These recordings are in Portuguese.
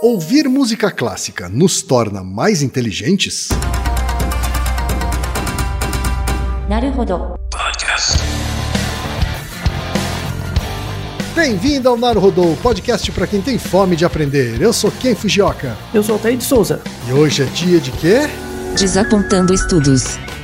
Ouvir música clássica nos torna mais inteligentes? Podcast. Bem-vindo ao Naruhodô, podcast para quem tem fome de aprender. Eu sou Ken Fujioka. Eu sou Altair de Souza. E hoje é dia de quê? Desapontando estudos.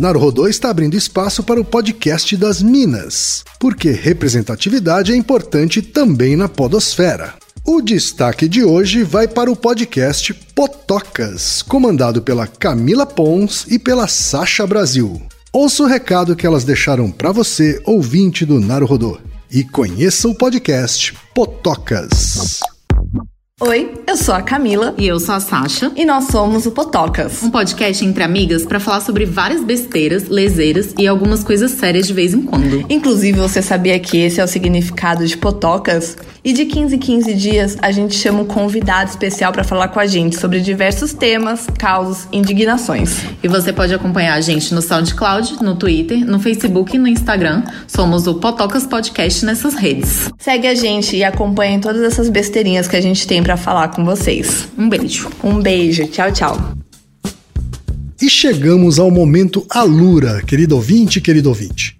Naruhodô está abrindo espaço para o podcast das Minas, porque representatividade é importante também na podosfera. O destaque de hoje vai para o podcast Potocas, comandado pela Camila Pons e pela Sasha Brasil. Ouça o recado que elas deixaram para você, ouvinte do Naruhodô, e conheça o podcast Potocas. Oi, eu sou a Camila E eu sou a Sasha. e nós somos o Potocas. Um podcast entre amigas pra falar sobre várias besteiras, leseiras e algumas coisas sérias de vez em quando. Inclusive, você sabia que esse é o significado de Potocas? E de 15 em 15 dias, a gente chama um convidado especial para falar com a gente sobre diversos temas, causos, indignações. E você pode acompanhar a gente no SoundCloud, no Twitter, no Facebook e no Instagram. Somos o Potocas Podcast nessas redes. Segue a gente e acompanhe todas essas besteirinhas que a gente tem para falar com vocês. Um beijo. Um beijo, tchau, tchau. E chegamos ao momento Alura, querido ouvinte, querido ouvinte.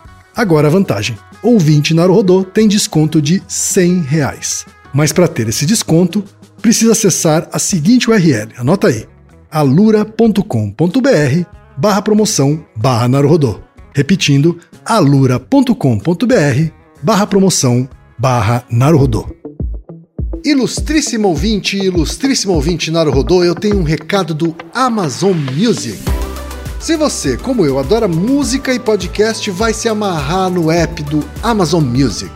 Agora a vantagem: ouvinte Naruhodô tem desconto de 100 reais. Mas para ter esse desconto, precisa acessar a seguinte URL, anota aí, alura.com.br barra promoção barra Naruhodô. Repetindo, alura.com.br barra promoção barra Naruhodô. Ilustríssimo ouvinte, ilustríssimo ouvinte Naruhodô, eu tenho um recado do Amazon Music. Se você, como eu, adora música e podcast, vai se amarrar no app do Amazon Music.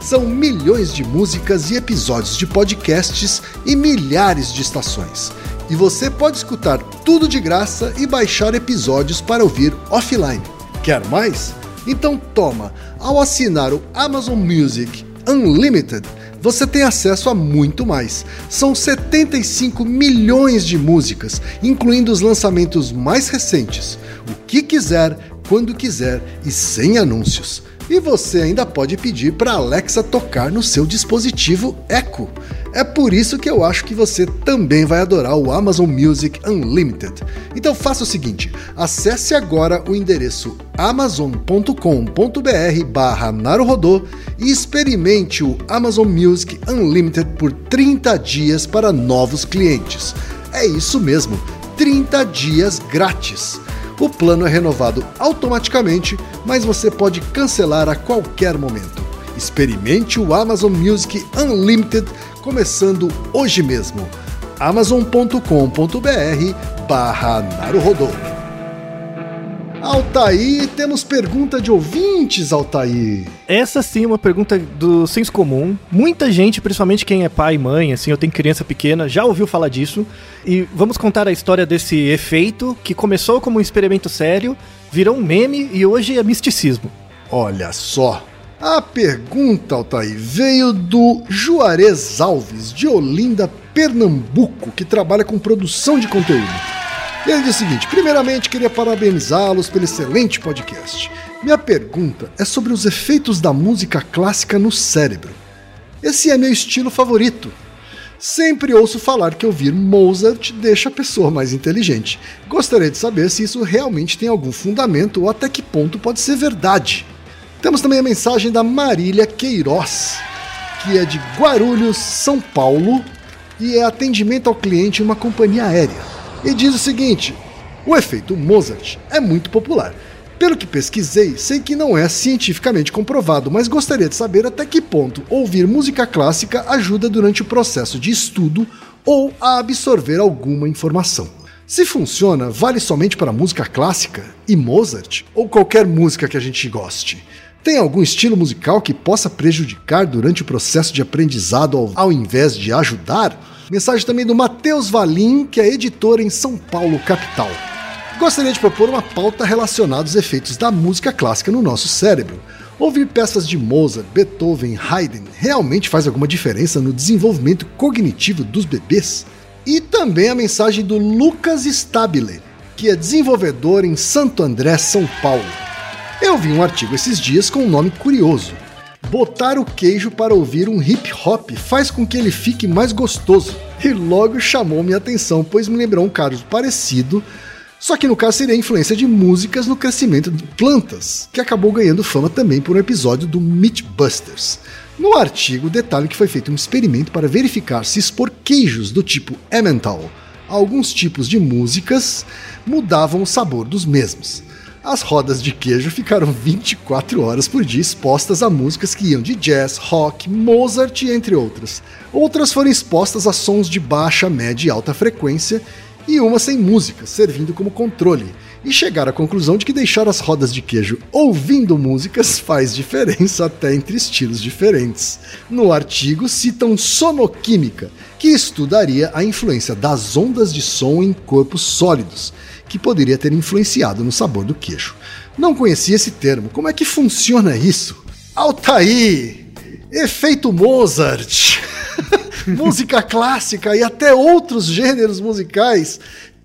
São milhões de músicas e episódios de podcasts e milhares de estações. E você pode escutar tudo de graça e baixar episódios para ouvir offline. Quer mais? Então toma! Ao assinar o Amazon Music Unlimited, você tem acesso a muito mais. São 75 milhões de músicas, incluindo os lançamentos mais recentes. O que quiser, quando quiser e sem anúncios. E você ainda pode pedir para Alexa tocar no seu dispositivo Echo. É por isso que eu acho que você também vai adorar o Amazon Music Unlimited. Então faça o seguinte: acesse agora o endereço amazon.com.br/barra Naruhodô e experimente o Amazon Music Unlimited por 30 dias para novos clientes. É isso mesmo, 30 dias grátis. O plano é renovado automaticamente, mas você pode cancelar a qualquer momento. Experimente o Amazon Music Unlimited começando hoje mesmo. amazon.com.br barra Naruhodô. Altaí, temos pergunta de ouvintes, Altaí. Essa sim é uma pergunta do senso comum. Muita gente, principalmente quem é pai e mãe, assim, eu tenho criança pequena, já ouviu falar disso. E vamos contar a história desse efeito que começou como um experimento sério, virou um meme e hoje é misticismo. Olha só. A pergunta, Altaí, veio do Juarez Alves, de Olinda, Pernambuco, que trabalha com produção de conteúdo. Ele diz o seguinte: primeiramente, queria parabenizá-los pelo excelente podcast. Minha pergunta é sobre os efeitos da música clássica no cérebro. Esse é meu estilo favorito. Sempre ouço falar que ouvir Mozart deixa a pessoa mais inteligente. Gostaria de saber se isso realmente tem algum fundamento ou até que ponto pode ser verdade. Temos também a mensagem da Marília Queiroz, que é de Guarulhos, São Paulo, e é atendimento ao cliente em uma companhia aérea e diz o seguinte: o efeito Mozart é muito popular. Pelo que pesquisei, sei que não é cientificamente comprovado, mas gostaria de saber até que ponto ouvir música clássica ajuda durante o processo de estudo ou a absorver alguma informação. Se funciona, vale somente para música clássica e Mozart ou qualquer música que a gente goste. Tem algum estilo musical que possa prejudicar durante o processo de aprendizado ao, ao invés de ajudar? Mensagem também do Matheus Valim, que é editor em São Paulo, capital. Gostaria de propor uma pauta relacionada aos efeitos da música clássica no nosso cérebro. Ouvir peças de Mozart, Beethoven, Haydn realmente faz alguma diferença no desenvolvimento cognitivo dos bebês? E também a mensagem do Lucas Stabile, que é desenvolvedor em Santo André, São Paulo. Eu vi um artigo esses dias com um nome curioso: Botar o queijo para ouvir um hip hop faz com que ele fique mais gostoso. E logo chamou minha atenção, pois me lembrou um caso parecido, só que no caso seria a influência de músicas no crescimento de plantas, que acabou ganhando fama também por um episódio do Mythbusters. No artigo, detalhe que foi feito um experimento para verificar se expor queijos do tipo Emmental a alguns tipos de músicas mudavam o sabor dos mesmos. As rodas de queijo ficaram 24 horas por dia expostas a músicas que iam de jazz, rock, Mozart, entre outras. Outras foram expostas a sons de baixa, média e alta frequência, e uma sem música, servindo como controle, e chegaram à conclusão de que deixar as rodas de queijo ouvindo músicas faz diferença até entre estilos diferentes. No artigo citam sonoquímica, que estudaria a influência das ondas de som em corpos sólidos que poderia ter influenciado no sabor do queijo. Não conhecia esse termo. Como é que funciona isso? Altaí! Efeito Mozart! Música clássica e até outros gêneros musicais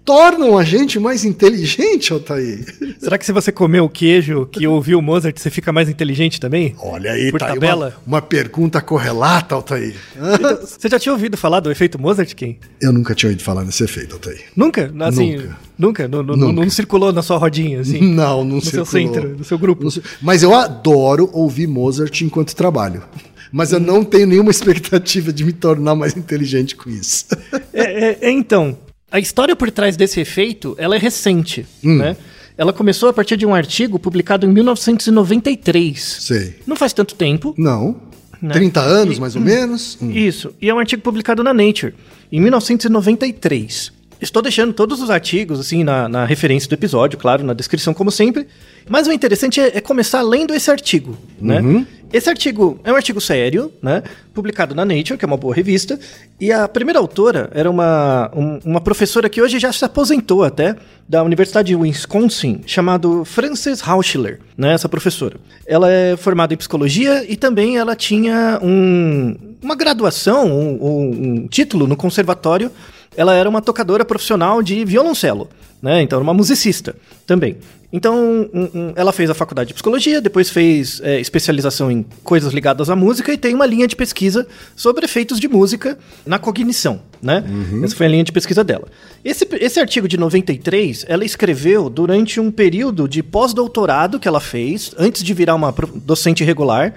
tornam a gente mais inteligente, Altair. Será que se você comer o queijo que ouviu Mozart, você fica mais inteligente também? Olha aí, Por tá aí tabela? uma, uma pergunta correlata, Altair. Então, você já tinha ouvido falar do efeito Mozart, Kim? Eu nunca tinha ouvido falar nesse efeito, Altair. Nunca? Assim, Nunca. nunca? Não, Nunca. não circulou na sua rodinha, assim? Não, não No seu circulou. centro, no seu grupo? Mas eu adoro ouvir Mozart enquanto trabalho. Mas eu não tenho nenhuma expectativa de me tornar mais inteligente com isso. É, é, é, então, a história por trás desse efeito, ela é recente, Hum. né? Ela começou a partir de um artigo publicado em 1993. Sei. Não faz tanto tempo. Não. Né? 30 anos, E- mais ou menos? Hum. Isso. E é um artigo publicado na Nature, em 1993. Estou deixando todos os artigos, assim, na, na referência do episódio, claro, na descrição, como sempre. Mas o interessante é, é começar lendo esse artigo, né? Esse artigo é um artigo sério, né? Publicado na Nature, que é uma boa revista. E a primeira autora era uma, um- uma professora que hoje já se aposentou até, da Universidade de Wisconsin, chamado Frances Hauschler, né? Essa professora. Ela é formada em psicologia e também ela tinha um, uma graduação, um- um título no conservatório ela era uma tocadora profissional de violoncelo, né? Então, era uma musicista também. Então, ela fez a faculdade de psicologia, depois fez é, especialização em coisas ligadas à música e tem uma linha de pesquisa sobre efeitos de música na cognição, né? Essa foi a linha de pesquisa dela. Esse, esse artigo de 93, ela escreveu durante um período de pós-doutorado que ela fez, antes de virar uma docente regular.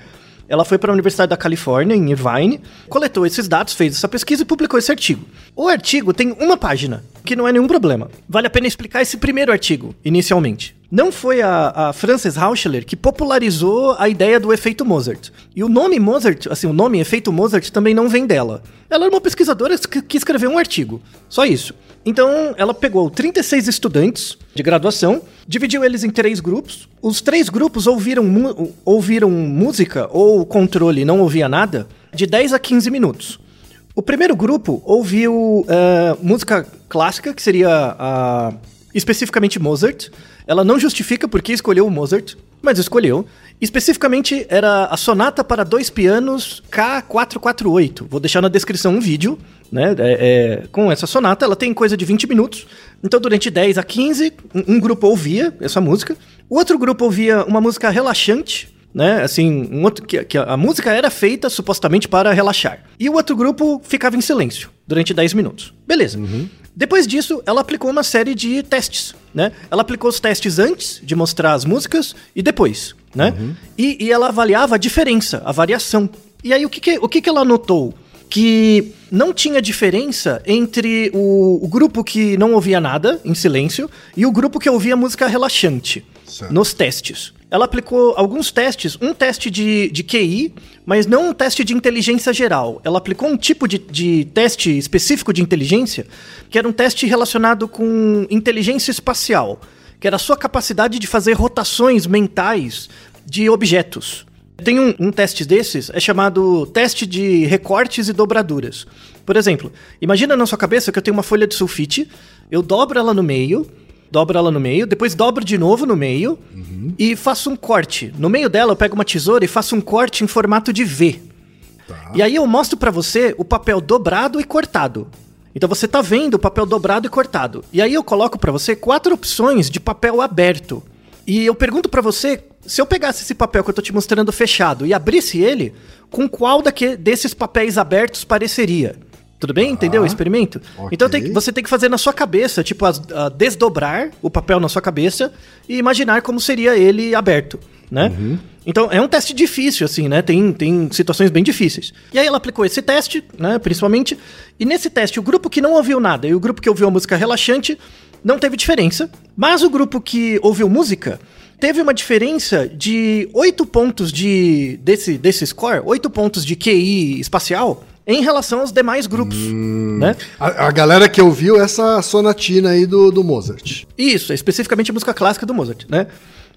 Ela foi para a Universidade da Califórnia, em Irvine, coletou esses dados, fez essa pesquisa e publicou esse artigo. O artigo tem uma página, que não é nenhum problema. Vale a pena explicar esse primeiro artigo, inicialmente. Não foi a, a Frances Hauschler que popularizou a ideia do efeito Mozart. E o nome Mozart, assim, o nome efeito Mozart também não vem dela. Ela era uma pesquisadora que, escreveu um artigo. Só isso. Então, ela pegou 36 estudantes de graduação, dividiu eles em três grupos. Os três grupos ouviram, ouviram música ou controle não ouvia nada de 10 a 15 minutos. O primeiro grupo ouviu eh, música clássica, que seria a- especificamente Mozart. Ela não justifica por que escolheu o Mozart, mas escolheu. Especificamente era a sonata para dois pianos K448. Vou deixar na descrição um vídeo, né? é- é, com essa sonata. Ela tem coisa de 20 minutos. Então, durante 10 a 15, um, grupo ouvia essa música. O outro grupo ouvia uma música relaxante, né? Assim, um outro, que, que a música era feita supostamente para relaxar. E o outro grupo ficava em silêncio durante 10 minutos. Beleza. Depois disso, ela aplicou uma série de testes, né? Ela aplicou os testes antes de mostrar as músicas e depois, né? E, e ela avaliava a diferença, a variação. E aí, o que, que, o que, que ela notou? que não tinha diferença entre o, o grupo que não ouvia nada, em silêncio, e o grupo que ouvia música relaxante Certo. nos testes. Ela aplicou alguns testes, um teste de, de QI, mas não um teste de inteligência geral. Ela aplicou um tipo de, de teste específico de inteligência, que era um teste relacionado com inteligência espacial, que era a sua capacidade de fazer rotações mentais de objetos. Tem um, um teste desses, é chamado teste de recortes e dobraduras. Por exemplo, imagina na sua cabeça que eu tenho uma folha de sulfite, eu dobro ela no meio, dobro ela no meio, depois dobro de novo no meio e faço um corte. No meio dela eu pego uma tesoura e faço um corte em formato de V. E aí eu mostro pra você o papel dobrado e cortado. Então você tá vendo o papel dobrado e cortado. E aí eu coloco pra você quatro opções de papel aberto. E eu pergunto pra você, se eu pegasse esse papel que eu tô te mostrando fechado e abrisse ele, com qual daqui, desses papéis abertos pareceria? Tudo bem? Entendeu o experimento? ok. Então tem que- você tem que fazer na sua cabeça, tipo, as- a desdobrar o papel na sua cabeça e imaginar como seria ele aberto, né? Então é um teste difícil, assim, né? Tem, tem situações bem difíceis. E aí ela aplicou esse teste, né? Principalmente. E nesse teste, o grupo que não ouviu nada e o grupo que ouviu a música relaxante não teve diferença. Mas o grupo que ouviu música teve uma diferença de 8 pontos de desse, desse score, 8 pontos de QI espacial em relação aos demais grupos, né? A, a galera que ouviu essa sonatina aí do, do Mozart. Isso, é especificamente a música clássica do Mozart, né?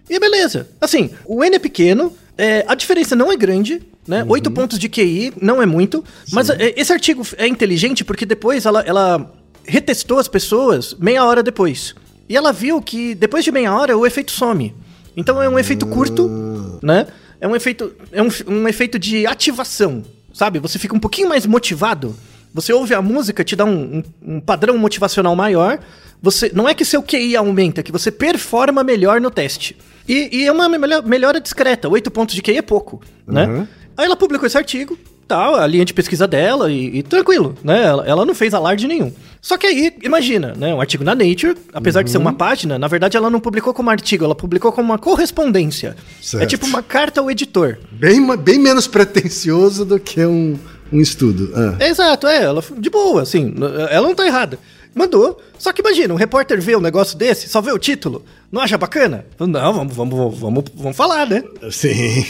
E beleza. Assim, o N é pequeno, é, a diferença não é grande, né? Oito pontos de QI não é muito, mas é, esse artigo é inteligente porque depois ela, ela retestou as pessoas meia hora depois. E ela viu que depois de meia hora o efeito some. Então é um efeito curto, né? É um efeito, é um, um efeito de ativação, sabe? Você fica um pouquinho mais motivado. Você ouve a música, te dá um, um- um padrão motivacional maior. Você não é que seu QI aumenta, é que você performa melhor no teste. E, e é uma melhor- melhora discreta. Oito pontos de QI é pouco, né? Aí ela publicou esse artigo, tal, a linha de pesquisa dela e, e tranquilo, né? Ela, ela não fez alarde nenhum. Só que aí, imagina, né? Um artigo na Nature, apesar de ser uma página, na verdade ela não publicou como artigo, ela publicou como uma correspondência. Certo. É tipo uma carta ao editor. Bem, bem menos pretensioso do que um, um estudo. Ah. Exato, é, ela de boa, assim, ela não tá errada. Mandou. Só que imagina, um repórter vê um negócio desse, só vê o título, não acha bacana? Não, vamos, vamos, vamos, vamos falar, né? Sim.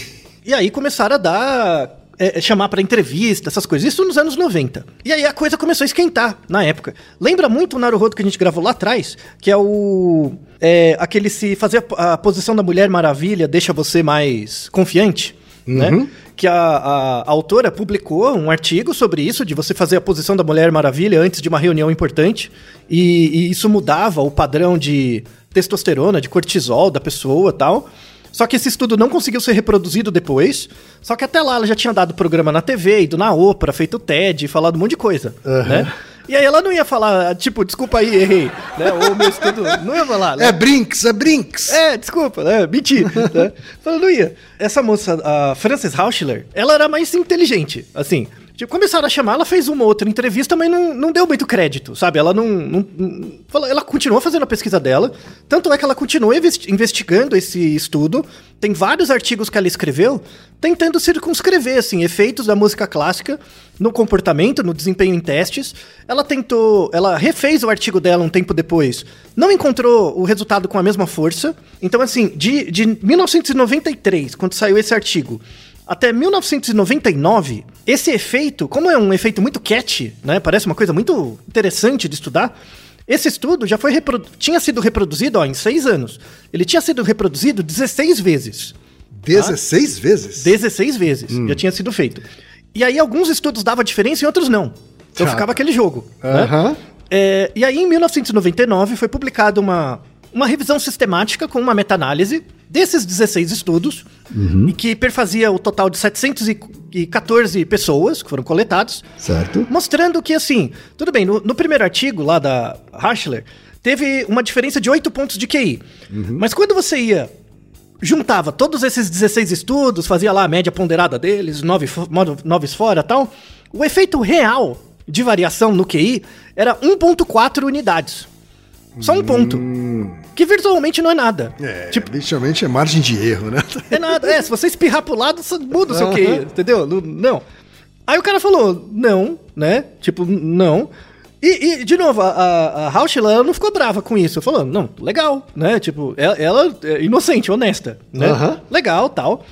E aí começaram a dar. É, chamar pra entrevista, essas coisas. Isso nos anos 90. E aí a coisa começou a esquentar na época. Lembra muito o Naruhodo que a gente gravou lá atrás? Que é o. É, aquele se fazer a, a posição da Mulher Maravilha deixa você mais confiante. Né? Que a, a- a autora publicou um artigo sobre isso, de você fazer a posição da Mulher Maravilha antes de uma reunião importante, e, e isso mudava o padrão de testosterona, de cortisol da pessoa tal. Só que esse estudo não conseguiu ser reproduzido depois. Só que até lá ela já tinha dado programa na TV, ido na Oprah, feito TED, falado um monte de coisa, né? E aí ela não ia falar, tipo, desculpa aí, errei, né? Ou meu estudo, não ia falar, né? É Brinks, é Brinks. É, desculpa, né? Menti. né? Falando, não ia. Essa moça, a Frances Rauschler, ela era mais inteligente, assim. Tipo, começaram a chamar, ela fez uma outra entrevista, mas não, não deu muito crédito, sabe? Ela não, não, não- Ela continuou fazendo a pesquisa dela, tanto é que ela continuou investi- investigando esse estudo. Tem vários artigos que ela escreveu tentando circunscrever, assim, efeitos da música clássica no comportamento, no desempenho em testes. Ela tentou, ela refez o artigo dela um tempo depois, não encontrou o resultado com a mesma força. Então, assim, de, de 1993, quando saiu esse artigo, até 1999, esse efeito, como é um efeito muito catchy, né? Parece uma coisa muito interessante de estudar. Esse estudo já foi reprodu- tinha sido reproduzido ó, em seis anos. Ele tinha sido reproduzido 16 vezes. 16 vezes? 16 vezes Hum. já tinha sido feito. E aí alguns estudos davam diferença e outros não. Então Tá. ficava aquele jogo. né? Aham. É, e aí, em 1999, foi publicada uma, uma revisão sistemática com uma meta-análise desses 16 estudos, Uhum. e que perfazia o total de 714 pessoas que foram coletados, Certo. mostrando que, assim, tudo bem, no, no primeiro artigo lá da Hashler, teve uma diferença de 8 pontos de QI. Mas quando você ia juntava todos esses 16 estudos, fazia lá a média ponderada deles, 9, noves fora tal, o efeito real de variação no QI era 1.4 unidades. Só um ponto. Que virtualmente não é nada. É, Tipo, literalmente é margem de erro, né? é nada. É, se você espirrar pro lado, muda o seu. QI, entendeu? Não-. Aí o cara falou, não, né? Tipo, não. E, e, de novo, a, a, a Rauschel, ela não ficou brava com isso. Falou, não, legal, né? Tipo, ela, ela é inocente, honesta, né? Legal, tal.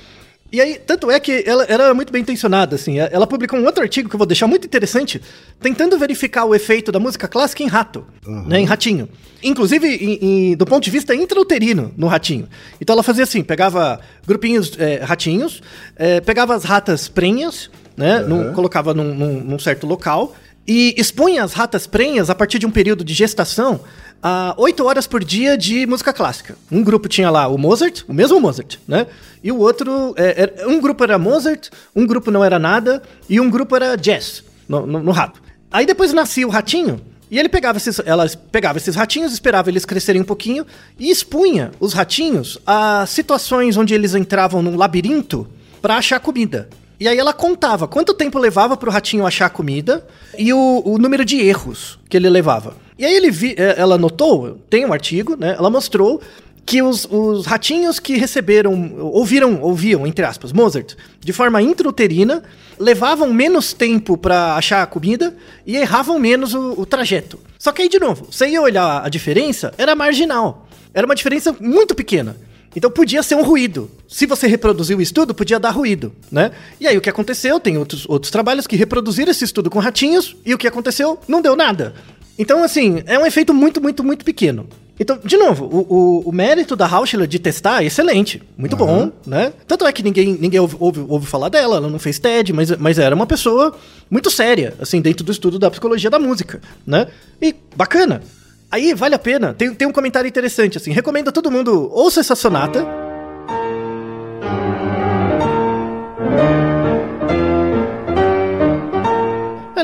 E aí, tanto é que ela era muito bem intencionada, assim. Ela publicou um outro artigo que eu vou deixar muito interessante, tentando verificar o efeito da música clássica em rato, né? Em ratinho. Inclusive, em- em- do ponto de vista intrauterino, no ratinho. Então ela fazia assim, pegava grupinhos é, ratinhos, é, pegava as ratas prenhas, né? num- colocava num, num- num certo local e expunha as ratas prenhas a partir de um período de gestação a 8 horas por dia de música clássica. Um grupo tinha lá o Mozart, o mesmo Mozart, né? E o outro, é, era- um grupo era Mozart, um grupo não era nada, e um grupo era jazz, no, no- no rato. Aí depois nascia o ratinho, e ele pegava esses, elas pegava esses ratinhos, esperava eles crescerem um pouquinho, e expunha os ratinhos a situações onde eles entravam num labirinto para achar comida. E aí ela contava quanto tempo levava pro ratinho achar comida e o, o número de erros que ele levava. E aí ele vi, eh, ela notou, tem um artigo, né? Ela mostrou que os, os ratinhos que receberam, ouviram, ouviam, entre aspas, Mozart, de forma intrauterina, levavam menos tempo para achar a comida e erravam menos o, o trajeto. Só que aí, de novo, você ia olhar a diferença, era marginal. Era uma diferença muito pequena. Então podia ser um ruído. Se você reproduzir o estudo, podia dar ruído, né? E aí o que aconteceu? Tem outros, outros trabalhos que reproduziram esse estudo com ratinhos e o que aconteceu? Não deu nada. Então, assim, é um efeito muito, muito, muito pequeno. Então, de novo, o, o- o mérito da Rauschler de testar é excelente. Muito bom, né? Tanto é que ninguém, ninguém ouve, ouve, ouve falar dela, ela não fez TED, mas, mas era uma pessoa muito séria, assim, dentro do estudo da psicologia da música, né? E bacana. Aí vale a pena. Tem, tem um comentário interessante, assim. Recomendo a todo mundo ouça essa sonata.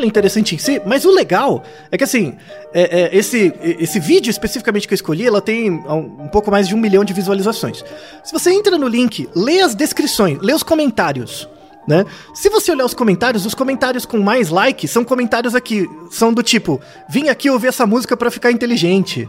Ela é interessante em si, mas o legal é que assim, é- é, esse, esse vídeo especificamente que eu escolhi, ela tem um, um pouco mais de um milhão de visualizações. Se você entra no link, lê as descrições, lê os comentários. Né? Se você olhar os comentários, os comentários com mais like são comentários aqui, são do tipo, vim aqui ouvir essa música pra ficar inteligente,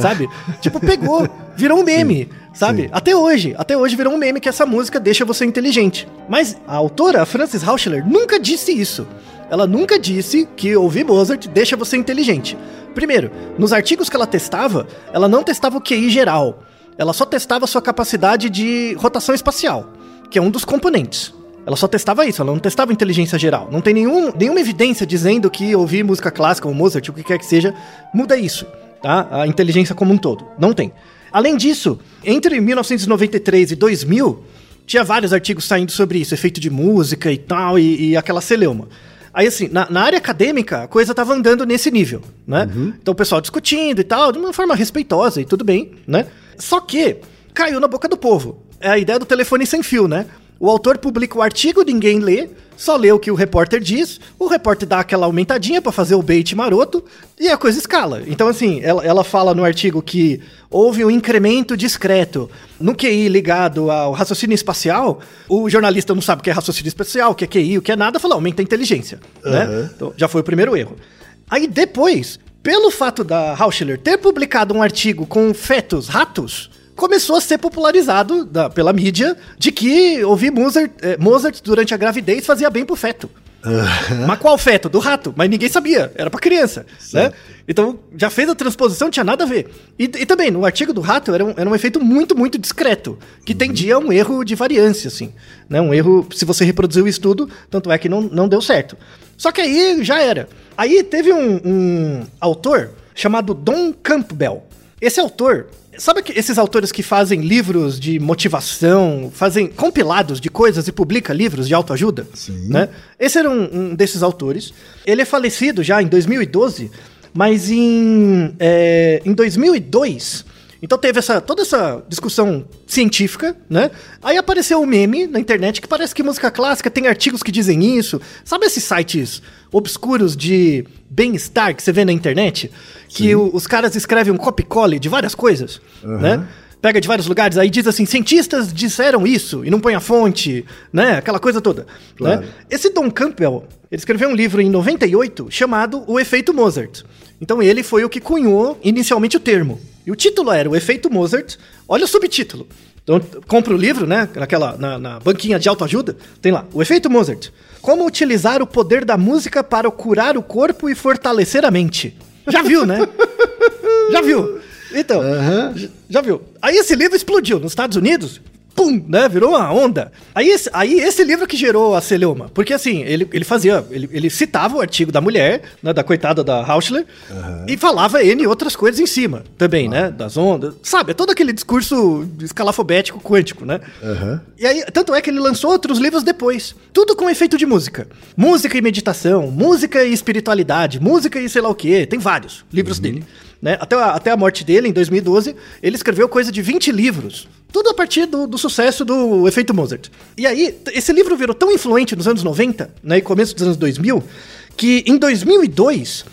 sabe? Tipo, pegou, virou um meme, sabe? Até hoje, até hoje virou um meme que essa música deixa você inteligente. Mas a autora, a Frances Rauschler, nunca disse isso. Ela nunca disse que ouvir Mozart deixa você inteligente. Primeiro, nos artigos que ela testava, ela não testava o QI geral. Ela só testava sua capacidade de rotação espacial, que é um dos componentes. Ela só testava isso, ela não testava inteligência geral. Não tem nenhum, nenhuma evidência dizendo que ouvir música clássica ou Mozart, o que quer que seja, muda isso, tá? A inteligência como um todo. Não tem. Além disso, entre 1993 e 2000, tinha vários artigos saindo sobre isso, efeito de música e tal, e, e aquela celeuma. Aí, assim, na, na área acadêmica, a coisa tava andando nesse nível, né? Então, o pessoal discutindo e tal, de uma forma respeitosa e tudo bem, né? Só que caiu na boca do povo. É a ideia do telefone sem fio, né? O autor publica o artigo, ninguém lê, só lê o que o repórter diz, o repórter dá aquela aumentadinha pra fazer o bait maroto e a coisa escala. Então, assim, ela, ela fala no artigo que houve um incremento discreto no QI ligado ao raciocínio espacial. O jornalista não sabe o que é raciocínio espacial, o que é QI, o que é nada, fala, aumenta a inteligência. Né? Então, já foi o primeiro erro. Aí depois, pelo fato da Hauschler ter publicado um artigo com fetos ratos, começou a ser popularizado da- pela mídia de que ouvir Mozart, eh, Mozart durante a gravidez fazia bem pro feto. Mas qual feto? Do rato. Mas ninguém sabia. Era pra criança. Né? Então, já fez a transposição, não tinha nada a ver. E, e também, no artigo do rato, era um, era um efeito muito, muito discreto. Que tendia a um erro de variância, assim. Né? Um erro, se você reproduziu o estudo, tanto é que não, não deu certo. Só que aí já era. Aí teve um, um autor chamado Don Campbell. Esse autor, sabe que esses autores que fazem livros de motivação, fazem compilados de coisas e publica livros de autoajuda? Sim. Né? Esse era um, um desses autores. Ele é falecido já em 2012, mas em, é, em 2002. Então teve essa, toda essa discussão científica, né? Aí apareceu um meme na internet que parece que música clássica tem artigos que dizem isso. Sabe esses sites obscuros de bem-estar que você vê na internet? Que o- os caras escrevem um copy-cole de várias coisas, né? Pega de vários lugares, aí diz assim, cientistas disseram isso, e não põe a fonte, né? Aquela coisa toda. Claro. Né? Esse Don Campbell, ele escreveu um livro em 98 chamado O Efeito Mozart. Então ele foi o que cunhou inicialmente o termo. E o título era O Efeito Mozart. Olha o subtítulo. Então compra o livro, né? Naquela, na, na banquinha de autoajuda. Tem lá, O Efeito Mozart. Como utilizar o poder da música para curar o corpo e fortalecer a mente. Já viu, né? Já viu? Então, j- já viu? Aí esse livro explodiu nos Estados Unidos. Pum, né? Virou uma onda. Aí esse, aí esse livro que gerou a celeuma. Porque assim, ele, ele fazia. Ele, ele citava o artigo da mulher, né, da coitada da Hauschler, e falava N outras coisas em cima também, né? Das ondas. Sabe? É todo aquele discurso escalafobético quântico, né? E aí, tanto é que ele lançou outros livros depois. Tudo com efeito de música. Música e meditação, música e espiritualidade, música e sei lá o quê. Tem vários livros dele. Né? Até, a, até a morte dele, em 2012, ele escreveu coisa de 20 livros. Tudo a partir do, do sucesso do efeito Mozart. E aí, esse livro virou tão influente nos anos 90, né, e começo dos anos 2000, que em 2002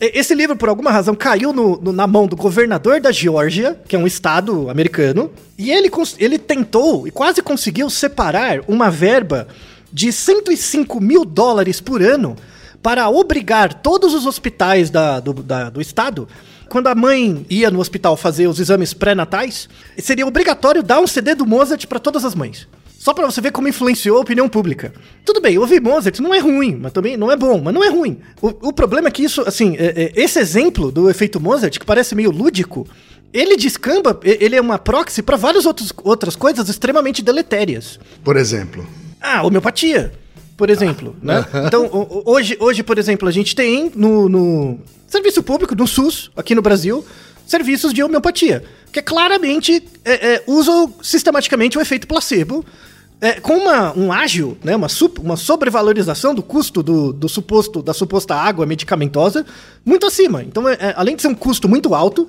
e- Esse livro, por alguma razão, caiu no- no- na mão do governador da Geórgia, que é um estado americano, e ele, ele tentou e quase conseguiu separar uma verba de 105 mil dólares por ano para obrigar todos os hospitais da- do, da- do estado. Quando a mãe ia no hospital fazer os exames pré-natais, seria obrigatório dar um CD do Mozart para todas as mães. Só pra você ver como influenciou a opinião pública. Tudo bem, ouvir Mozart não é ruim, mas também não é bom, mas não é ruim. O, o problema é que isso, assim, é- é- esse exemplo do efeito Mozart, que parece meio lúdico, ele descamba, ele é uma proxy pra várias outros, outras coisas extremamente deletérias. Por exemplo. Ah, homeopatia, por exemplo, né? Então, o- o- hoje, hoje, por exemplo, a gente tem no, no serviço público, no SUS, aqui no Brasil, serviços de homeopatia, que claramente é, é, usam sistematicamente o efeito placebo, é, com uma, um ágio, né, uma, sup- uma sobrevalorização do custo do, do suposto, da suposta água medicamentosa muito acima. Então, é- é, além de ser um custo muito alto,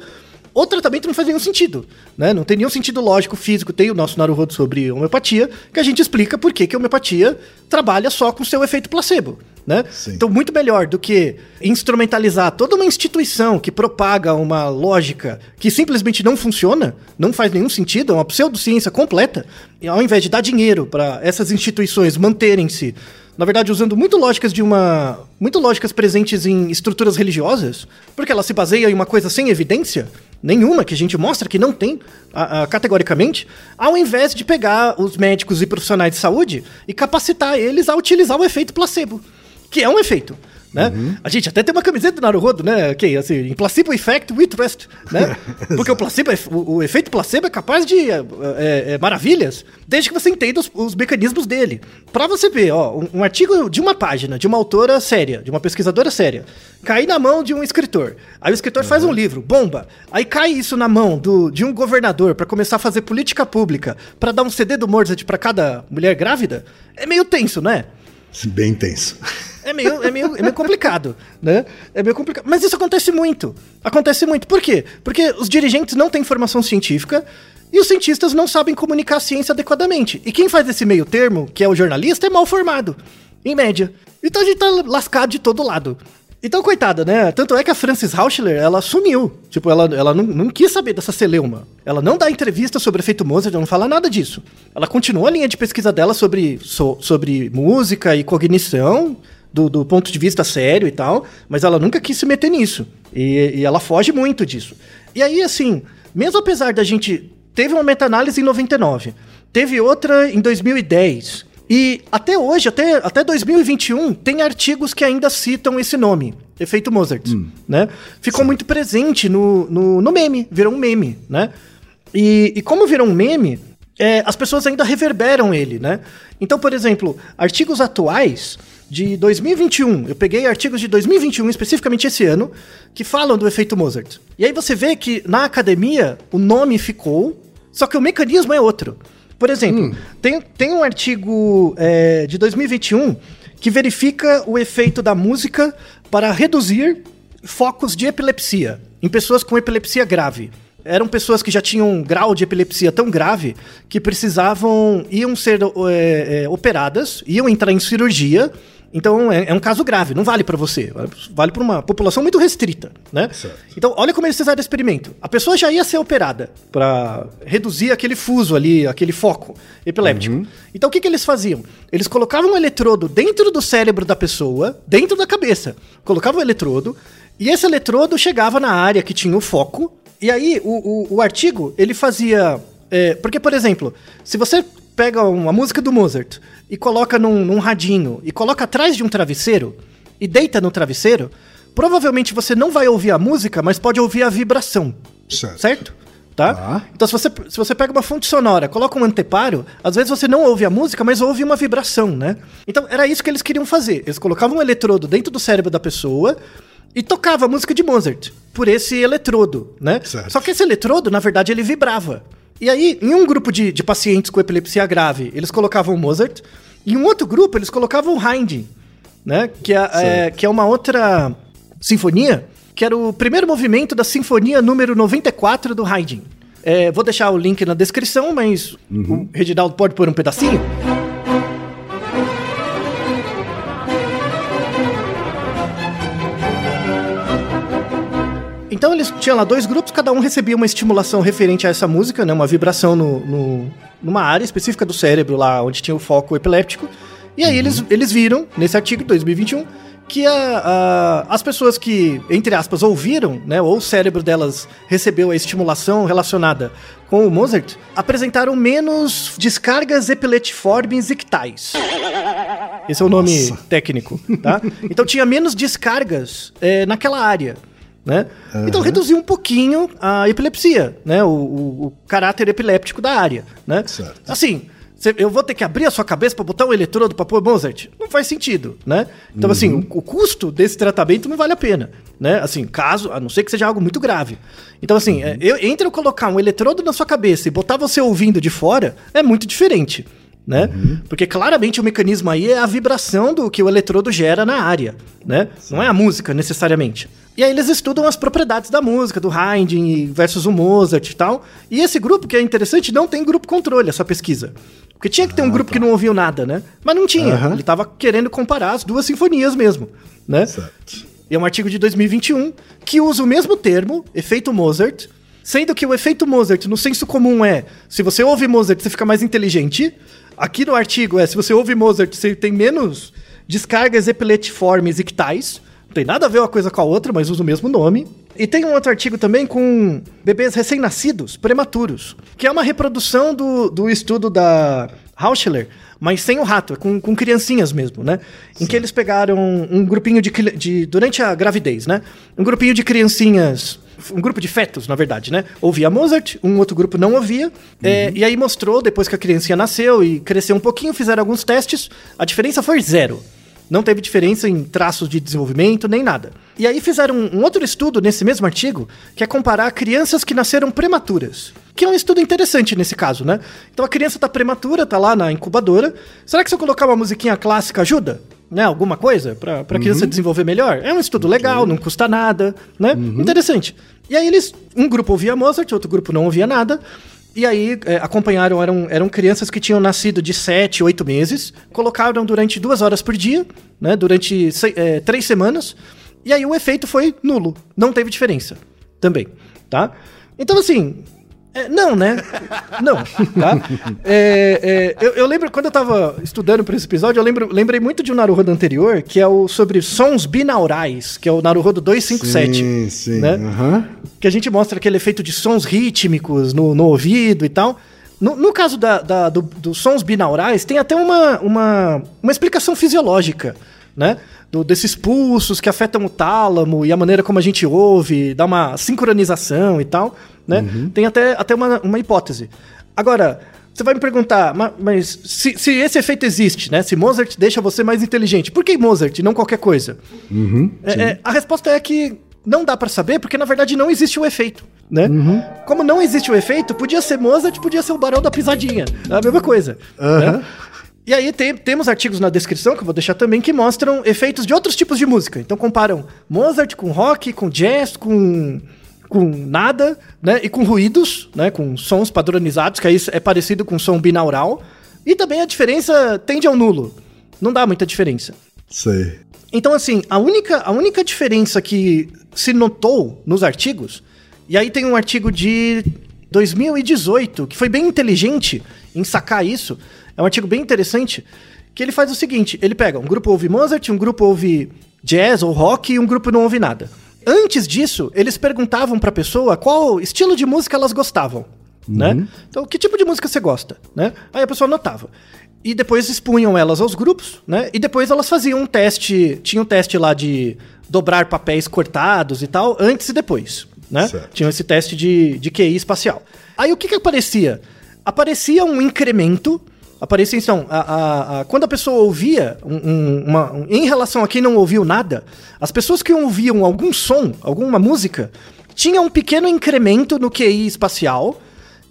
o tratamento não faz nenhum sentido, né? Não tem nenhum sentido lógico, físico. Tem o nosso Naruhodo sobre homeopatia, que a gente explica por que, que a homeopatia trabalha só com seu efeito placebo, né? Então, muito melhor do que instrumentalizar toda uma instituição que propaga uma lógica que simplesmente não funciona, não faz nenhum sentido, é uma pseudociência completa, e ao invés de dar dinheiro para essas instituições manterem-se na verdade, usando muito lógicas de uma. Muito lógicas presentes em estruturas religiosas, porque ela se baseia em uma coisa sem evidência nenhuma, que a gente mostra que não tem, a- a- categoricamente, ao invés de pegar os médicos e profissionais de saúde e capacitar eles a utilizar o efeito placebo, que é um efeito. Né? A gente até tem uma camiseta do Naruhodo, né? Que assim, em placebo effect we trust, né? Porque o placebo, o, o efeito placebo é capaz de é, é, é, maravilhas, desde que você entenda os, os mecanismos dele. Pra você ver, ó, um, um artigo de uma página, de uma autora séria, de uma pesquisadora séria, cair na mão de um escritor. Aí o escritor faz um livro, bomba. Aí cai isso na mão do, de um governador pra começar a fazer política pública, pra dar um CD do Mozart pra cada mulher grávida. É meio tenso, né? Bem tenso. É meio, é meio, é meio complicado, né? É meio complicado. Mas isso acontece muito. Acontece muito. Por quê? Porque os dirigentes não têm formação científica e os cientistas não sabem comunicar a ciência adequadamente. E quem faz esse meio termo, que é o jornalista, é mal formado. em média. Então a gente tá lascado de todo lado. Então, coitada, né? Tanto é que a Frances Rauschler, ela sumiu. Tipo, ela, ela não, não quis saber dessa celeuma. Ela não dá entrevista sobre efeito Mozart, ela não fala nada disso. Ela continua a linha de pesquisa dela sobre, so, sobre música e cognição, do, do, ponto de vista sério e tal, mas ela nunca quis se meter nisso. E, e ela foge muito disso. E aí, assim, mesmo apesar da gente. Teve uma meta-análise em 99, teve outra em 2010. E até hoje, até, até 2021, tem artigos que ainda citam esse nome, efeito Mozart, hum. né? Ficou Sim. muito presente no, no, no, meme, virou um meme, né? E, e como virou um meme, é, as pessoas ainda reverberam ele, né? Então, por exemplo, artigos atuais de 2021, eu peguei artigos de 2021, especificamente esse ano, que falam do efeito Mozart. E aí você vê que na academia o nome ficou, só que o mecanismo é outro. Por exemplo, hum. tem, tem um artigo é, de 2021 que verifica o efeito da música para reduzir focos de epilepsia em pessoas com epilepsia grave. Eram pessoas que já tinham um grau de epilepsia tão grave que precisavam, iam ser é, é, operadas, iam entrar em cirurgia então é, é, um caso grave, não vale para você, vale para uma população muito restrita, né? Certo. Então olha como eles fizeram o experimento. A pessoa já ia ser operada para reduzir aquele fuso ali, aquele foco epiléptico. Uhum. Então o que, que eles faziam? Eles colocavam um eletrodo dentro do cérebro da pessoa, dentro da cabeça. Colocavam o eletrodo e esse eletrodo chegava na área que tinha o foco. E aí o, o, o artigo ele fazia é, porque, por exemplo, se você pega uma música do Mozart e coloca num, num radinho e coloca atrás de um travesseiro e deita no travesseiro, provavelmente você não vai ouvir a música, mas pode ouvir a vibração. Certo? certo? Tá? Ah. Então, se você, se você pega uma fonte sonora, coloca um anteparo, às vezes você não ouve a música, mas ouve uma vibração, né? Então, era isso que eles queriam fazer. Eles colocavam um eletrodo dentro do cérebro da pessoa e tocava a música de Mozart por esse eletrodo, né? Certo. Só que esse eletrodo, na verdade, ele vibrava. E aí, em um grupo de, de pacientes com epilepsia grave, eles colocavam Mozart. Em um outro grupo, eles colocavam Haydn, né? Que é, é, que é uma outra sinfonia, que era o primeiro movimento da sinfonia número 94 do Haydn. É, vou deixar o link na descrição, mas uhum. o Reginaldo pode pôr um pedacinho. Então eles tinham lá dois grupos, cada um recebia uma estimulação referente a essa música, né? Uma vibração no, no numa área específica do cérebro lá onde tinha o foco epiléptico. E aí uhum. eles, eles viram, nesse artigo de 2021, que a, a, as pessoas que, entre aspas, ouviram, né, ou o cérebro delas recebeu a estimulação relacionada com o Mozart, apresentaram menos descargas epiletiformes ictais. Esse é o nome Nossa. técnico, tá? Então tinha menos descargas é, naquela área né? Uhum. Então reduziu um pouquinho a epilepsia, né? O, o, o caráter epiléptico da área, né? Certo. Assim, eu vou ter que abrir a sua cabeça para botar um eletrodo para pôr Mozart? Não faz sentido, né? Então, assim, uhum. assim, o, o, custo desse tratamento não vale a pena, né? Assim, caso, a não ser que seja algo muito grave. Então, assim, uhum. eu, entre eu colocar um eletrodo na sua cabeça e botar você ouvindo de fora, é muito diferente né? Uhum. Porque claramente o mecanismo aí é a vibração do que o eletrodo gera na área, né? Sim. Não é a música necessariamente. E aí eles estudam as propriedades da música, do Haydn versus o Mozart e tal. E esse grupo, que é interessante, não tem grupo controle, essa pesquisa. Porque tinha que ter um ah, grupo tá. que não ouviu nada, né? Mas não tinha. Uhum. Ele estava querendo comparar as duas sinfonias mesmo, né? Certo. E é um artigo de 2021 que usa o mesmo termo, efeito Mozart, sendo que o efeito Mozart no senso comum é, se você ouve Mozart, você fica mais inteligente. Aqui no artigo é, se você ouve Mozart, você tem menos descargas epiletiformes ictais. Não tem nada a ver uma coisa com a outra, mas usa o mesmo nome. E tem um outro artigo também com bebês recém-nascidos, prematuros, que é uma reprodução do, do estudo da Hauschler, mas sem o rato, com, com criancinhas mesmo, né? Sim. Em que eles pegaram um grupinho de, de. durante a gravidez, né? Um grupinho de criancinhas um grupo de fetos, na verdade, né? Ouvia Mozart, um outro grupo não ouvia. É, uhum. É, e aí mostrou, depois que a criancinha nasceu e cresceu um pouquinho, fizeram alguns testes. A diferença foi zero. Não teve diferença em traços de desenvolvimento, nem nada. E aí fizeram um, um outro estudo nesse mesmo artigo, que é comparar crianças que nasceram prematuras. Que é um estudo interessante nesse caso, né? Então a criança tá prematura, tá lá na incubadora. Será que se eu colocar uma musiquinha clássica ajuda? Né, alguma coisa para a criança uhum. desenvolver melhor. É um estudo legal, não custa nada, né? Uhum. Interessante. E aí eles, um grupo ouvia Mozart, outro grupo não ouvia nada. E aí é, acompanharam, eram, eram crianças que tinham nascido de 7, 8 meses, colocaram durante duas horas por dia, né, durante é, três semanas, e aí o efeito foi nulo, não teve diferença também, tá? Então assim, é, não, né? Não, tá? É, é, eu, eu, lembro, quando eu tava estudando para esse episódio, eu lembro, lembrei muito de um Naruhodo anterior, que é o sobre sons binaurais, que é o Naruhodo 257. Sim, sim. Né? Uhum. Que a gente mostra aquele efeito de sons rítmicos no, no ouvido e tal. No, no caso da, da do, dos sons binaurais, tem até uma, uma, uma explicação fisiológica, né? Do, desses pulsos que afetam o tálamo e a maneira como a gente ouve, dá uma sincronização e tal né? Uhum. Tem até, até uma, uma hipótese. Agora, você vai me perguntar, mas, mas se, se, esse efeito existe, né? Se Mozart deixa você mais inteligente, por que Mozart e não qualquer coisa? Uhum, é, é, a resposta é que não dá para saber, porque na verdade não existe o efeito, né? Uhum. Como não existe o efeito, podia ser Mozart, podia ser o Barão da Pisadinha, é a mesma coisa. Né? E aí tem, temos artigos na descrição, que eu vou deixar também, que mostram efeitos de outros tipos de música. Então comparam Mozart com rock, com jazz, com com nada, né? E com ruídos, né? Com sons padronizados, que aí é parecido com som binaural. E também a diferença tende ao nulo. Não dá muita diferença. Sei. Então, assim, a única, a única diferença que se notou nos artigos, e aí tem um artigo de 2018, que foi bem inteligente em sacar isso, é um artigo bem interessante, que ele faz o seguinte, ele pega um grupo ouve Mozart, um grupo ouve jazz ou rock e um grupo não ouve nada. Antes disso, eles perguntavam pra pessoa qual estilo de música elas gostavam, né? uhum. né? Então, que tipo de música você gosta, né? Aí a pessoa anotava. E depois expunham elas aos grupos, né? E depois elas faziam um teste, tinha um teste lá de dobrar papéis cortados e tal, antes e depois, né? Certo. Tinha esse teste de, de QI espacial. Aí o que que aparecia? Aparecia um incremento aparecia então, a, a, a, quando a pessoa ouvia um, um, uma, um, em relação a quem não ouviu nada, as pessoas que ouviam algum som, alguma música, tinha um pequeno incremento no QI espacial.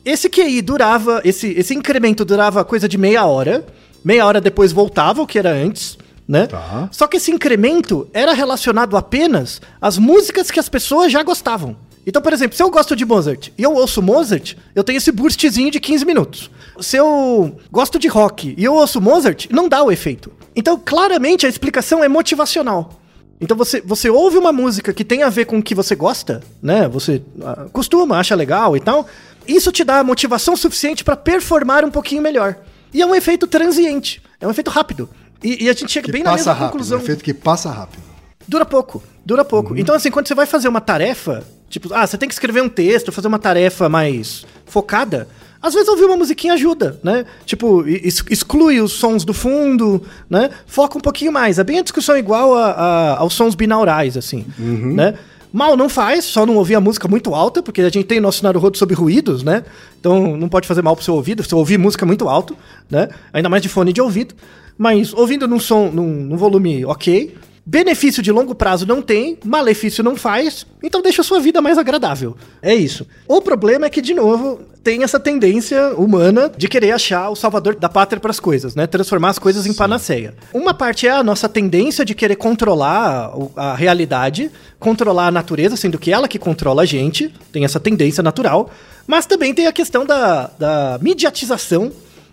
Esse QI durava, esse, esse incremento durava coisa de meia hora. Meia hora depois voltava o que era antes, né? Tá. Só que esse incremento era relacionado apenas às músicas que as pessoas já gostavam. Então, por exemplo, se eu gosto de Mozart e eu ouço Mozart, eu tenho esse boostzinho de 15 minutos. Se eu gosto de rock e eu ouço Mozart, não dá o efeito. Então, claramente, a explicação é motivacional. Então você, você ouve uma música que tem a ver com o que você gosta, né? Você uh, costuma, acha legal e tal. Isso te dá motivação suficiente para performar um pouquinho melhor. E é um efeito transiente, é um efeito rápido. E, e a gente chega que bem na mesma rápido, conclusão. É um efeito que passa rápido. Dura pouco, dura pouco. Uhum. Então assim, quando você vai fazer uma tarefa, tipo, ah, você tem que escrever um texto, fazer uma tarefa mais focada, às vezes ouvir uma musiquinha ajuda, né? Tipo, exclui os sons do fundo, né? Foca um pouquinho mais. É bem a discussão igual a, a, aos sons binaurais, assim, uhum. né? Mal não faz, só não ouvir a música muito alta, porque a gente tem nosso Naruhodo sobre ruídos, né? Então não pode fazer mal pro seu ouvido, se ouvir música muito alto, né? Ainda mais de fone de ouvido. Mas ouvindo num som, num, num volume ok, Benefício de longo prazo não tem, malefício não faz, então deixa a sua vida mais agradável. É isso. O problema é que, de novo, tem essa tendência humana de querer achar o salvador da pátria para as coisas, né? Transformar as coisas Sim. em panaceia. Uma parte é a nossa tendência de querer controlar a realidade, controlar a natureza, sendo que ela que controla a gente, tem essa tendência natural. Mas também tem a questão da, da mediatização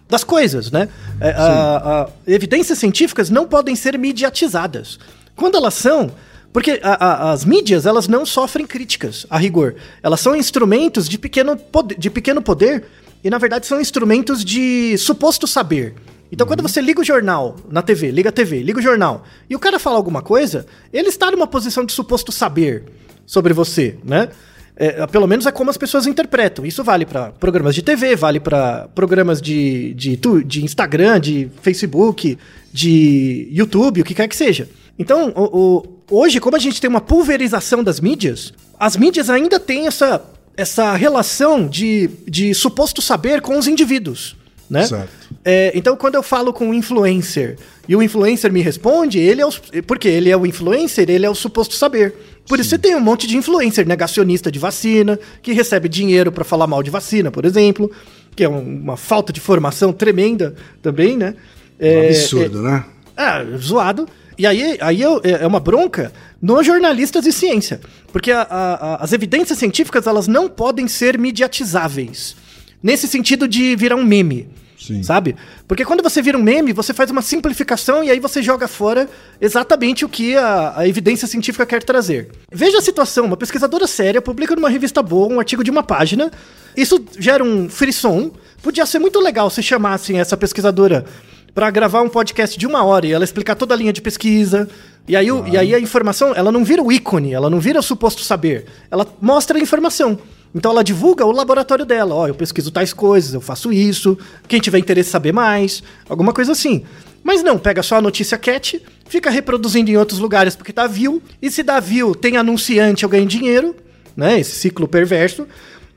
das coisas, né? É, a, a, evidências científicas não podem ser mediatizadas. Quando elas são. Porque a, a, as mídias, elas não sofrem críticas, a rigor. Elas são instrumentos de pequeno poder, de pequeno poder e, na verdade, são instrumentos de suposto saber. Então, uhum. quando você liga o jornal na TV, liga a TV, liga o jornal, e o cara fala alguma coisa, ele está numa posição de suposto saber sobre você, né? É, pelo menos é como as pessoas interpretam. Isso vale para programas de TV, vale para programas de, de, de Instagram, de Facebook, de YouTube, o que quer que seja. Então, o, o, hoje, como a gente tem uma pulverização das mídias, as mídias ainda têm essa, essa relação de, de suposto saber com os indivíduos. Né? É, então, quando eu falo com um influencer e o influencer me responde, ele é o, porque ele é o influencer, ele é o suposto saber. Por Sim. isso você tem um monte de influencer negacionista de vacina, que recebe dinheiro para falar mal de vacina, por exemplo, que é um, uma falta de formação tremenda também, né? É, um absurdo, é, né? É, zoado. E aí, aí é, é uma bronca nos jornalistas de ciência. Porque a, a, a, as evidências científicas elas não podem ser mediatizáveis. nesse sentido de virar um meme. Sim. Sabe? Porque quando você vira um meme, você faz uma simplificação e aí você joga fora exatamente o que a, a evidência científica quer trazer. Veja a situação: uma pesquisadora séria publica numa revista boa um artigo de uma página. Isso gera um frisson. Podia ser muito legal se chamassem essa pesquisadora para gravar um podcast de uma hora e ela explicar toda a linha de pesquisa. E aí, o- e aí a informação, ela não vira o ícone, ela não vira o suposto saber. Ela mostra a informação. Então ela divulga o laboratório dela. Ó, eu pesquiso tais coisas, eu faço isso. Quem tiver interesse saber mais, alguma coisa assim. Mas não, pega só a notícia cat, fica reproduzindo em outros lugares porque dá view. E se dá view, tem anunciante, eu ganho dinheiro, né? Esse ciclo perverso.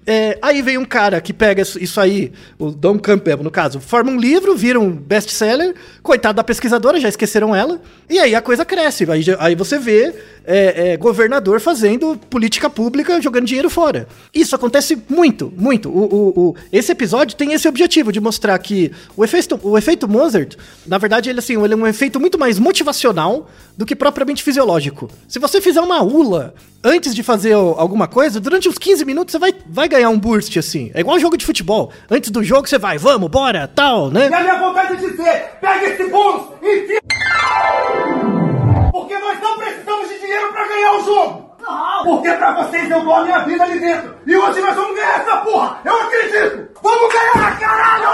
É, aí vem um cara que pega isso- aí, o Dom Campbell, no caso, forma um livro, vira um best-seller, coitado da pesquisadora, já esqueceram ela, e aí a coisa cresce. Aí, aí você vê é, é, governador fazendo política pública, jogando dinheiro fora. Isso acontece muito, muito. O, o- o- esse episódio tem esse objetivo de mostrar que o efeito, o efeito Mozart, na verdade, ele, assim, ele é um efeito muito mais motivacional do que propriamente fisiológico. Se você fizer uma ula antes de fazer alguma coisa, durante uns 15 minutos você vai, vai ganhar um burst, assim. É igual jogo de futebol. Antes do jogo você vai, vamos, bora, tal, né? E a minha vontade é dizer, pega esse bônus e. Porque nós não precisamos de dinheiro pra ganhar o jogo. Porque pra vocês eu dou a minha vida ali dentro. E hoje nós vamos ganhar essa porra. Eu acredito. Vamos ganhar, caralho!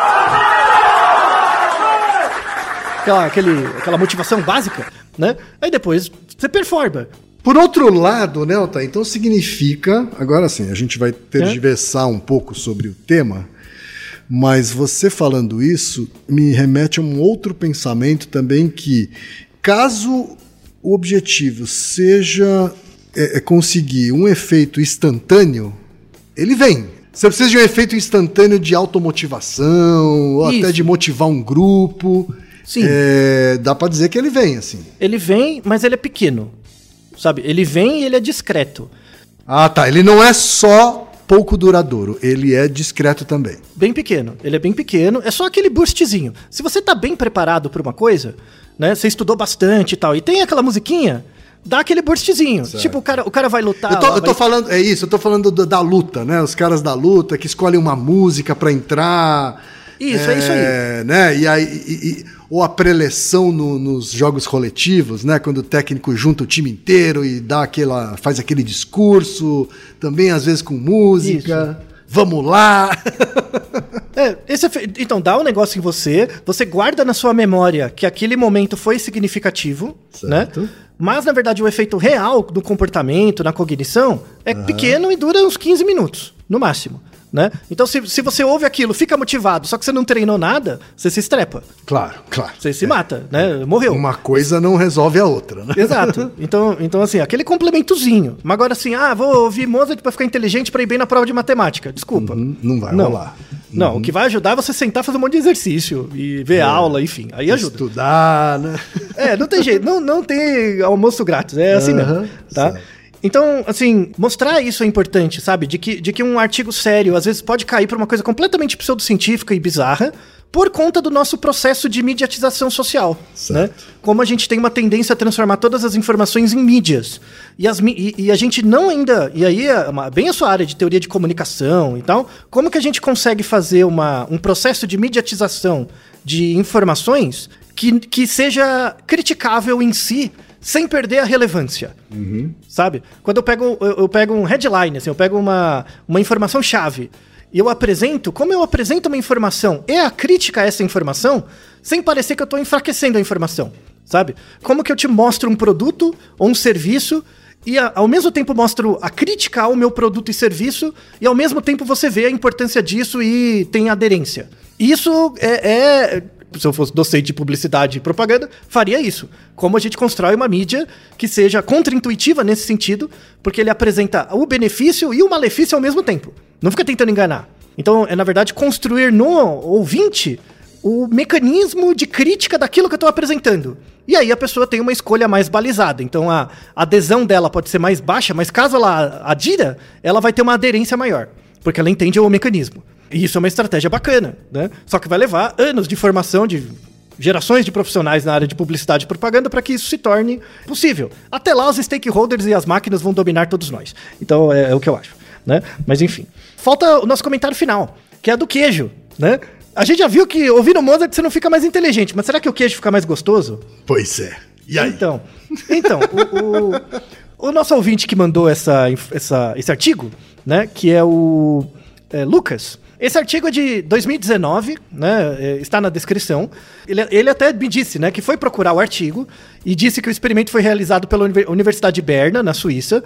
Aquela, aquele, aquela motivação básica, né? Aí depois você performa. Por outro lado, né, Altair, então significa. Agora sim, a gente vai tergiversar um pouco sobre o tema, mas você falando isso me remete a um outro pensamento também que, caso o objetivo seja é, é conseguir um efeito instantâneo, ele vem. Você precisa de um efeito instantâneo de automotivação, ou Isso. até de motivar um grupo. Sim. É, dá pra dizer que ele vem, assim. Ele vem, mas ele é pequeno. Sabe? Ele vem e ele é discreto. Ah, tá. Ele não é só pouco duradouro, ele é discreto também. Bem pequeno. Ele é bem pequeno. É só aquele boostzinho. Se você tá bem preparado pra uma coisa, né? Você estudou bastante e tal, e tem aquela musiquinha, dá aquele boostzinho. Tipo, o cara, o cara vai lutar. eu tô, lá, eu tô vai- falando, é isso, eu tô falando do- da luta, né? Os caras da luta que escolhem uma música pra entrar. Isso, é isso aí. Né? E aí, e- e- ou a preleção no- nos jogos coletivos, né? Quando o técnico junta o time inteiro e dá aquela, faz aquele discurso, também às vezes com música. Vamos lá! É, esse efe- então dá um negócio em você, você guarda na sua memória que aquele momento foi significativo, Certo. né? Mas na verdade o efeito real do comportamento, na cognição, é pequeno e dura uns 15 minutos, no máximo. Né? Então, se, se você ouve aquilo, fica motivado, só que você não treinou nada, você se estrepa. claro, claro. Você se mata, né? Morreu. Uma coisa não resolve a outra, né? Exato. Então, então, assim, aquele complementozinho. Mas agora, assim, ah, vou ouvir Mozart pra ficar inteligente pra ir bem na prova de matemática. Desculpa. Uhum, não vai não. rolar. Não, o que vai ajudar é você sentar, fazer um monte de exercício e ver aula, enfim. Aí ajuda. Estudar, né? É, não tem jeito. Não, não tem almoço grátis. É assim Aham, mesmo. Tá? certo. Então, assim, mostrar isso é importante, sabe? De que, de que um artigo sério, às vezes, pode cair pra uma coisa completamente pseudocientífica e bizarra por conta do nosso processo de mediatização social. Né? Certo. Como a gente tem uma tendência a transformar todas as informações em mídias. E, as, e, e a gente não ainda. E aí, é uma- bem a sua área de teoria de comunicação e tal, como que a gente consegue fazer uma, um processo de mediatização de informações que, que seja criticável em si, sem perder a relevância? Sabe? Quando eu pego, eu, eu pego um headline, assim, eu pego uma, uma informação chave e eu apresento, como eu apresento uma informação e a crítica a essa informação, sem parecer que eu estou enfraquecendo a informação, sabe? Como que eu te mostro um produto ou um serviço e a- ao mesmo tempo mostro a crítica ao meu produto e serviço e ao mesmo tempo você vê a importância disso e tem aderência. Isso é, é se eu fosse docente de publicidade e propaganda, faria isso. Como a gente constrói uma mídia que seja contra-intuitiva nesse sentido, porque ele apresenta o benefício e o malefício ao mesmo tempo. Não fica tentando enganar. Então, é na verdade construir no ouvinte o mecanismo de crítica daquilo que eu estou apresentando. E aí a pessoa tem uma escolha mais balizada. Então a adesão dela pode ser mais baixa, mas caso ela adira, ela vai ter uma aderência maior, porque ela entende o mecanismo. E isso é uma estratégia bacana, né? Só que vai levar anos de formação de gerações de profissionais na área de publicidade e propaganda para que isso se torne possível. Até lá os stakeholders e as máquinas vão dominar todos nós. Então é, é o que eu acho, né? Mas enfim. Falta o nosso comentário final. que é do queijo, né? A gente já viu que ouvindo Mozart você não fica mais inteligente, mas será que o queijo fica mais gostoso? Pois é. E aí? Então, então o, o, o nosso ouvinte que mandou essa, essa, esse artigo, né, que é o é, Lucas, esse artigo é de 2019, né? é, Está na descrição. Ele, ele até me disse, né, que foi procurar o artigo e disse que o experimento foi realizado pela Univer- Universidade de Berna, na Suíça.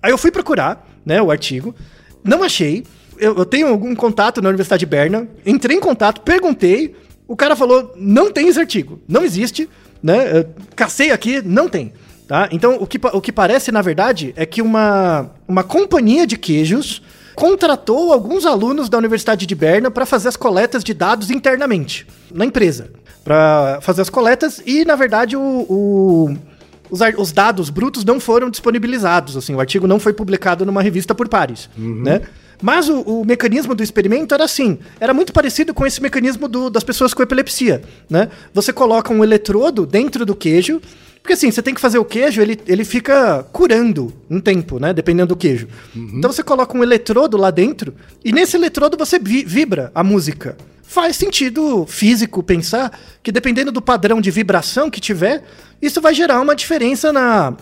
Aí eu fui procurar, né, o artigo. Não achei. Eu, eu tenho algum contato na Universidade de Berna. Entrei em contato, perguntei. O cara falou: não tem esse artigo. Não existe. Né? Eu cacei aqui, não tem. Tá? Então, o que, o que parece, na verdade, é que uma, uma companhia de queijos contratou alguns alunos da Universidade de Berna para fazer as coletas de dados internamente, na empresa. Para fazer as coletas e, na verdade, o, o- os, os dados brutos não foram disponibilizados. Assim, o artigo não foi publicado numa revista por pares. Né? Mas o, o mecanismo do experimento era assim, era muito parecido com esse mecanismo do- das pessoas com epilepsia, né? Você coloca um eletrodo dentro do queijo, porque assim, você tem que fazer o queijo, ele, ele fica curando um tempo, né? Dependendo do queijo. Então você coloca um eletrodo lá dentro, e nesse eletrodo você vi- vibra a música. Faz sentido físico pensar que dependendo do padrão de vibração que tiver, isso vai gerar uma diferença na,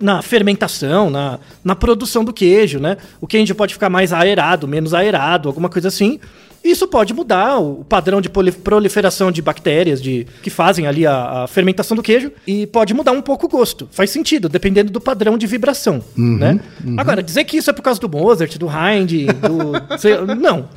na fermentação, na, na produção do queijo, né? O queijo pode ficar mais aerado, menos aerado, alguma coisa assim. Isso pode mudar o padrão de proliferação de bactérias de, que fazem ali a, a fermentação do queijo e pode mudar um pouco o gosto. Faz sentido, dependendo do padrão de vibração, né? Agora, dizer que isso é por causa do Mozart, do Hind, do... sei- não,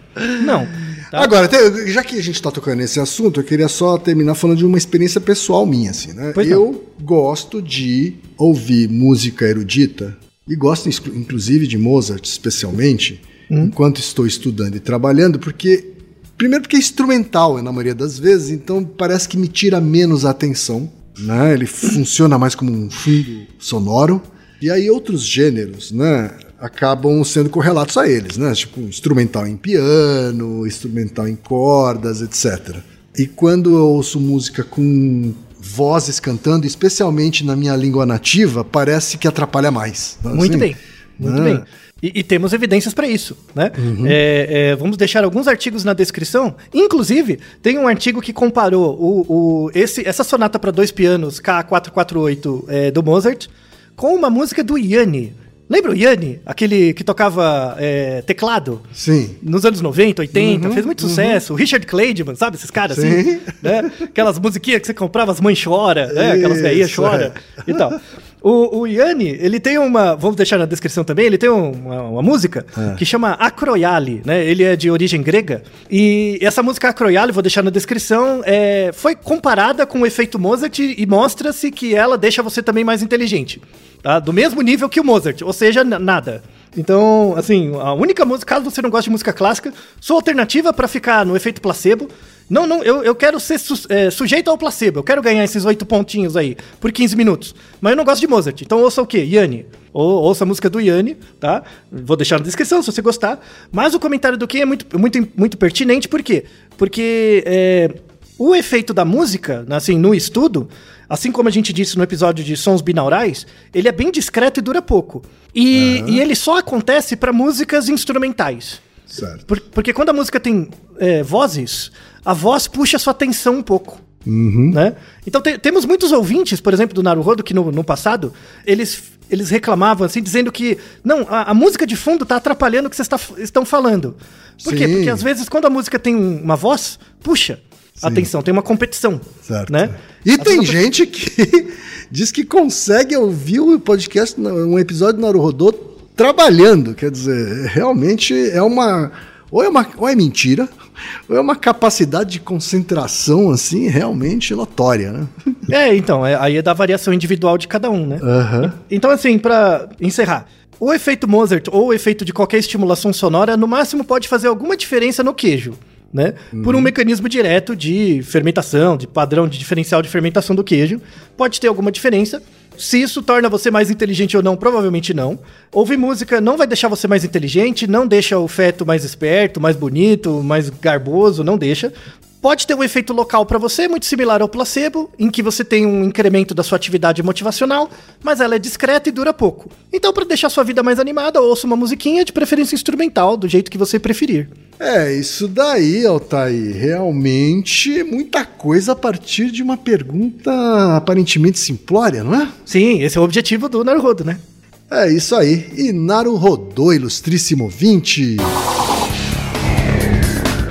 não. tá? Agora, já que a gente tá tocando nesse assunto, eu queria só terminar falando de uma experiência pessoal minha, assim, né? Pois não. eu gosto de ouvir música erudita e gosto, inclusive, de Mozart, especialmente, Hum. enquanto estou estudando e trabalhando, porque. Primeiro, porque é instrumental, na maioria das vezes, então parece que me tira menos a atenção, né? Ele funciona mais como um fundo sonoro. E aí, outros gêneros, né? Acabam sendo correlatos a eles, né? Tipo, instrumental em piano, instrumental em cordas, etc. E quando eu ouço música com vozes cantando, especialmente na minha língua nativa, parece que atrapalha mais. Muito Assim, bem, muito né? bem. E, e temos evidências para isso, né? É, é, vamos deixar alguns artigos na descrição. Inclusive, tem um artigo que comparou o, o- esse, essa sonata para dois pianos K448 é, do Mozart com uma música do Yanni. Lembra o Yanni? Aquele que tocava é, teclado? Sim. Nos anos 90, 80, fez muito sucesso. O Richard Clayderman, sabe esses caras assim? Sim. Né? Aquelas musiquinhas que você comprava, as mães choram, né? Aquelas velhinhas choram e tal. O, o Yanni, ele tem uma. Vamos deixar na descrição também, ele tem uma, uma música que chama Acroiali, né? Ele é de origem grega. E essa música Acroiali, vou deixar na descrição, é, foi comparada com o efeito Mozart e mostra-se que ela deixa você também mais inteligente. Tá? Do mesmo nível que o Mozart, ou seja, nada. Então, assim, a única música, caso você não goste de música clássica, sua alternativa para ficar no efeito placebo. Não, não, eu, eu quero ser su- é, sujeito ao placebo. Eu quero ganhar esses oito pontinhos aí por 15 minutos. Mas eu não gosto de Mozart. Então ouça o quê? Yanni. Ou, ouça a música do Yanni, tá? Vou deixar na descrição se você gostar. Mas o comentário do Ken é muito, muito, muito pertinente, por quê? Porque é, o efeito da música, assim, no estudo, assim como a gente disse no episódio de sons binaurais, ele é bem discreto e dura pouco. E, e ele só acontece para músicas instrumentais. Certo. Por- porque quando a música tem é, vozes, a voz puxa sua atenção um pouco. Né? Então te- temos muitos ouvintes, por exemplo, do Naruhodo, que no, no passado, eles, eles reclamavam assim, dizendo que não, a, a música de fundo está atrapalhando o que vocês tá- estão falando. Por quê? Sim. Porque às vezes quando a música tem um- uma voz, puxa a atenção, tem uma competição. Certo. Né? E tem gente que diz que consegue ouvir o podcast, um episódio do Naruhodô trabalhando. Quer dizer, realmente é uma. Ou é, uma, ou é mentira, ou é uma capacidade de concentração, assim, realmente notória, né? É, então, é- aí é da variação individual de cada um, né? Aham. Então, assim, pra encerrar. O efeito Mozart ou o efeito de qualquer estimulação sonora, no máximo, pode fazer alguma diferença no queijo, né? Por um mecanismo direto de fermentação, de padrão de diferencial de fermentação do queijo. Pode ter alguma diferença. Se isso torna você mais inteligente ou não, provavelmente não. Ouvir música não vai deixar você mais inteligente, não deixa o feto mais esperto, mais bonito, mais garboso, não deixa. Pode ter um efeito local para você, muito similar ao placebo, em que você tem um incremento da sua atividade motivacional, mas ela é discreta e dura pouco. Então, para deixar sua vida mais animada, ouça uma musiquinha, de preferência instrumental, do jeito que você preferir. É, isso daí, Altair. Realmente muita coisa a partir de uma pergunta aparentemente simplória, não é? Sim, esse é o objetivo do Naruhodo, né? É isso aí. E Naru rodou, ilustríssimo 20.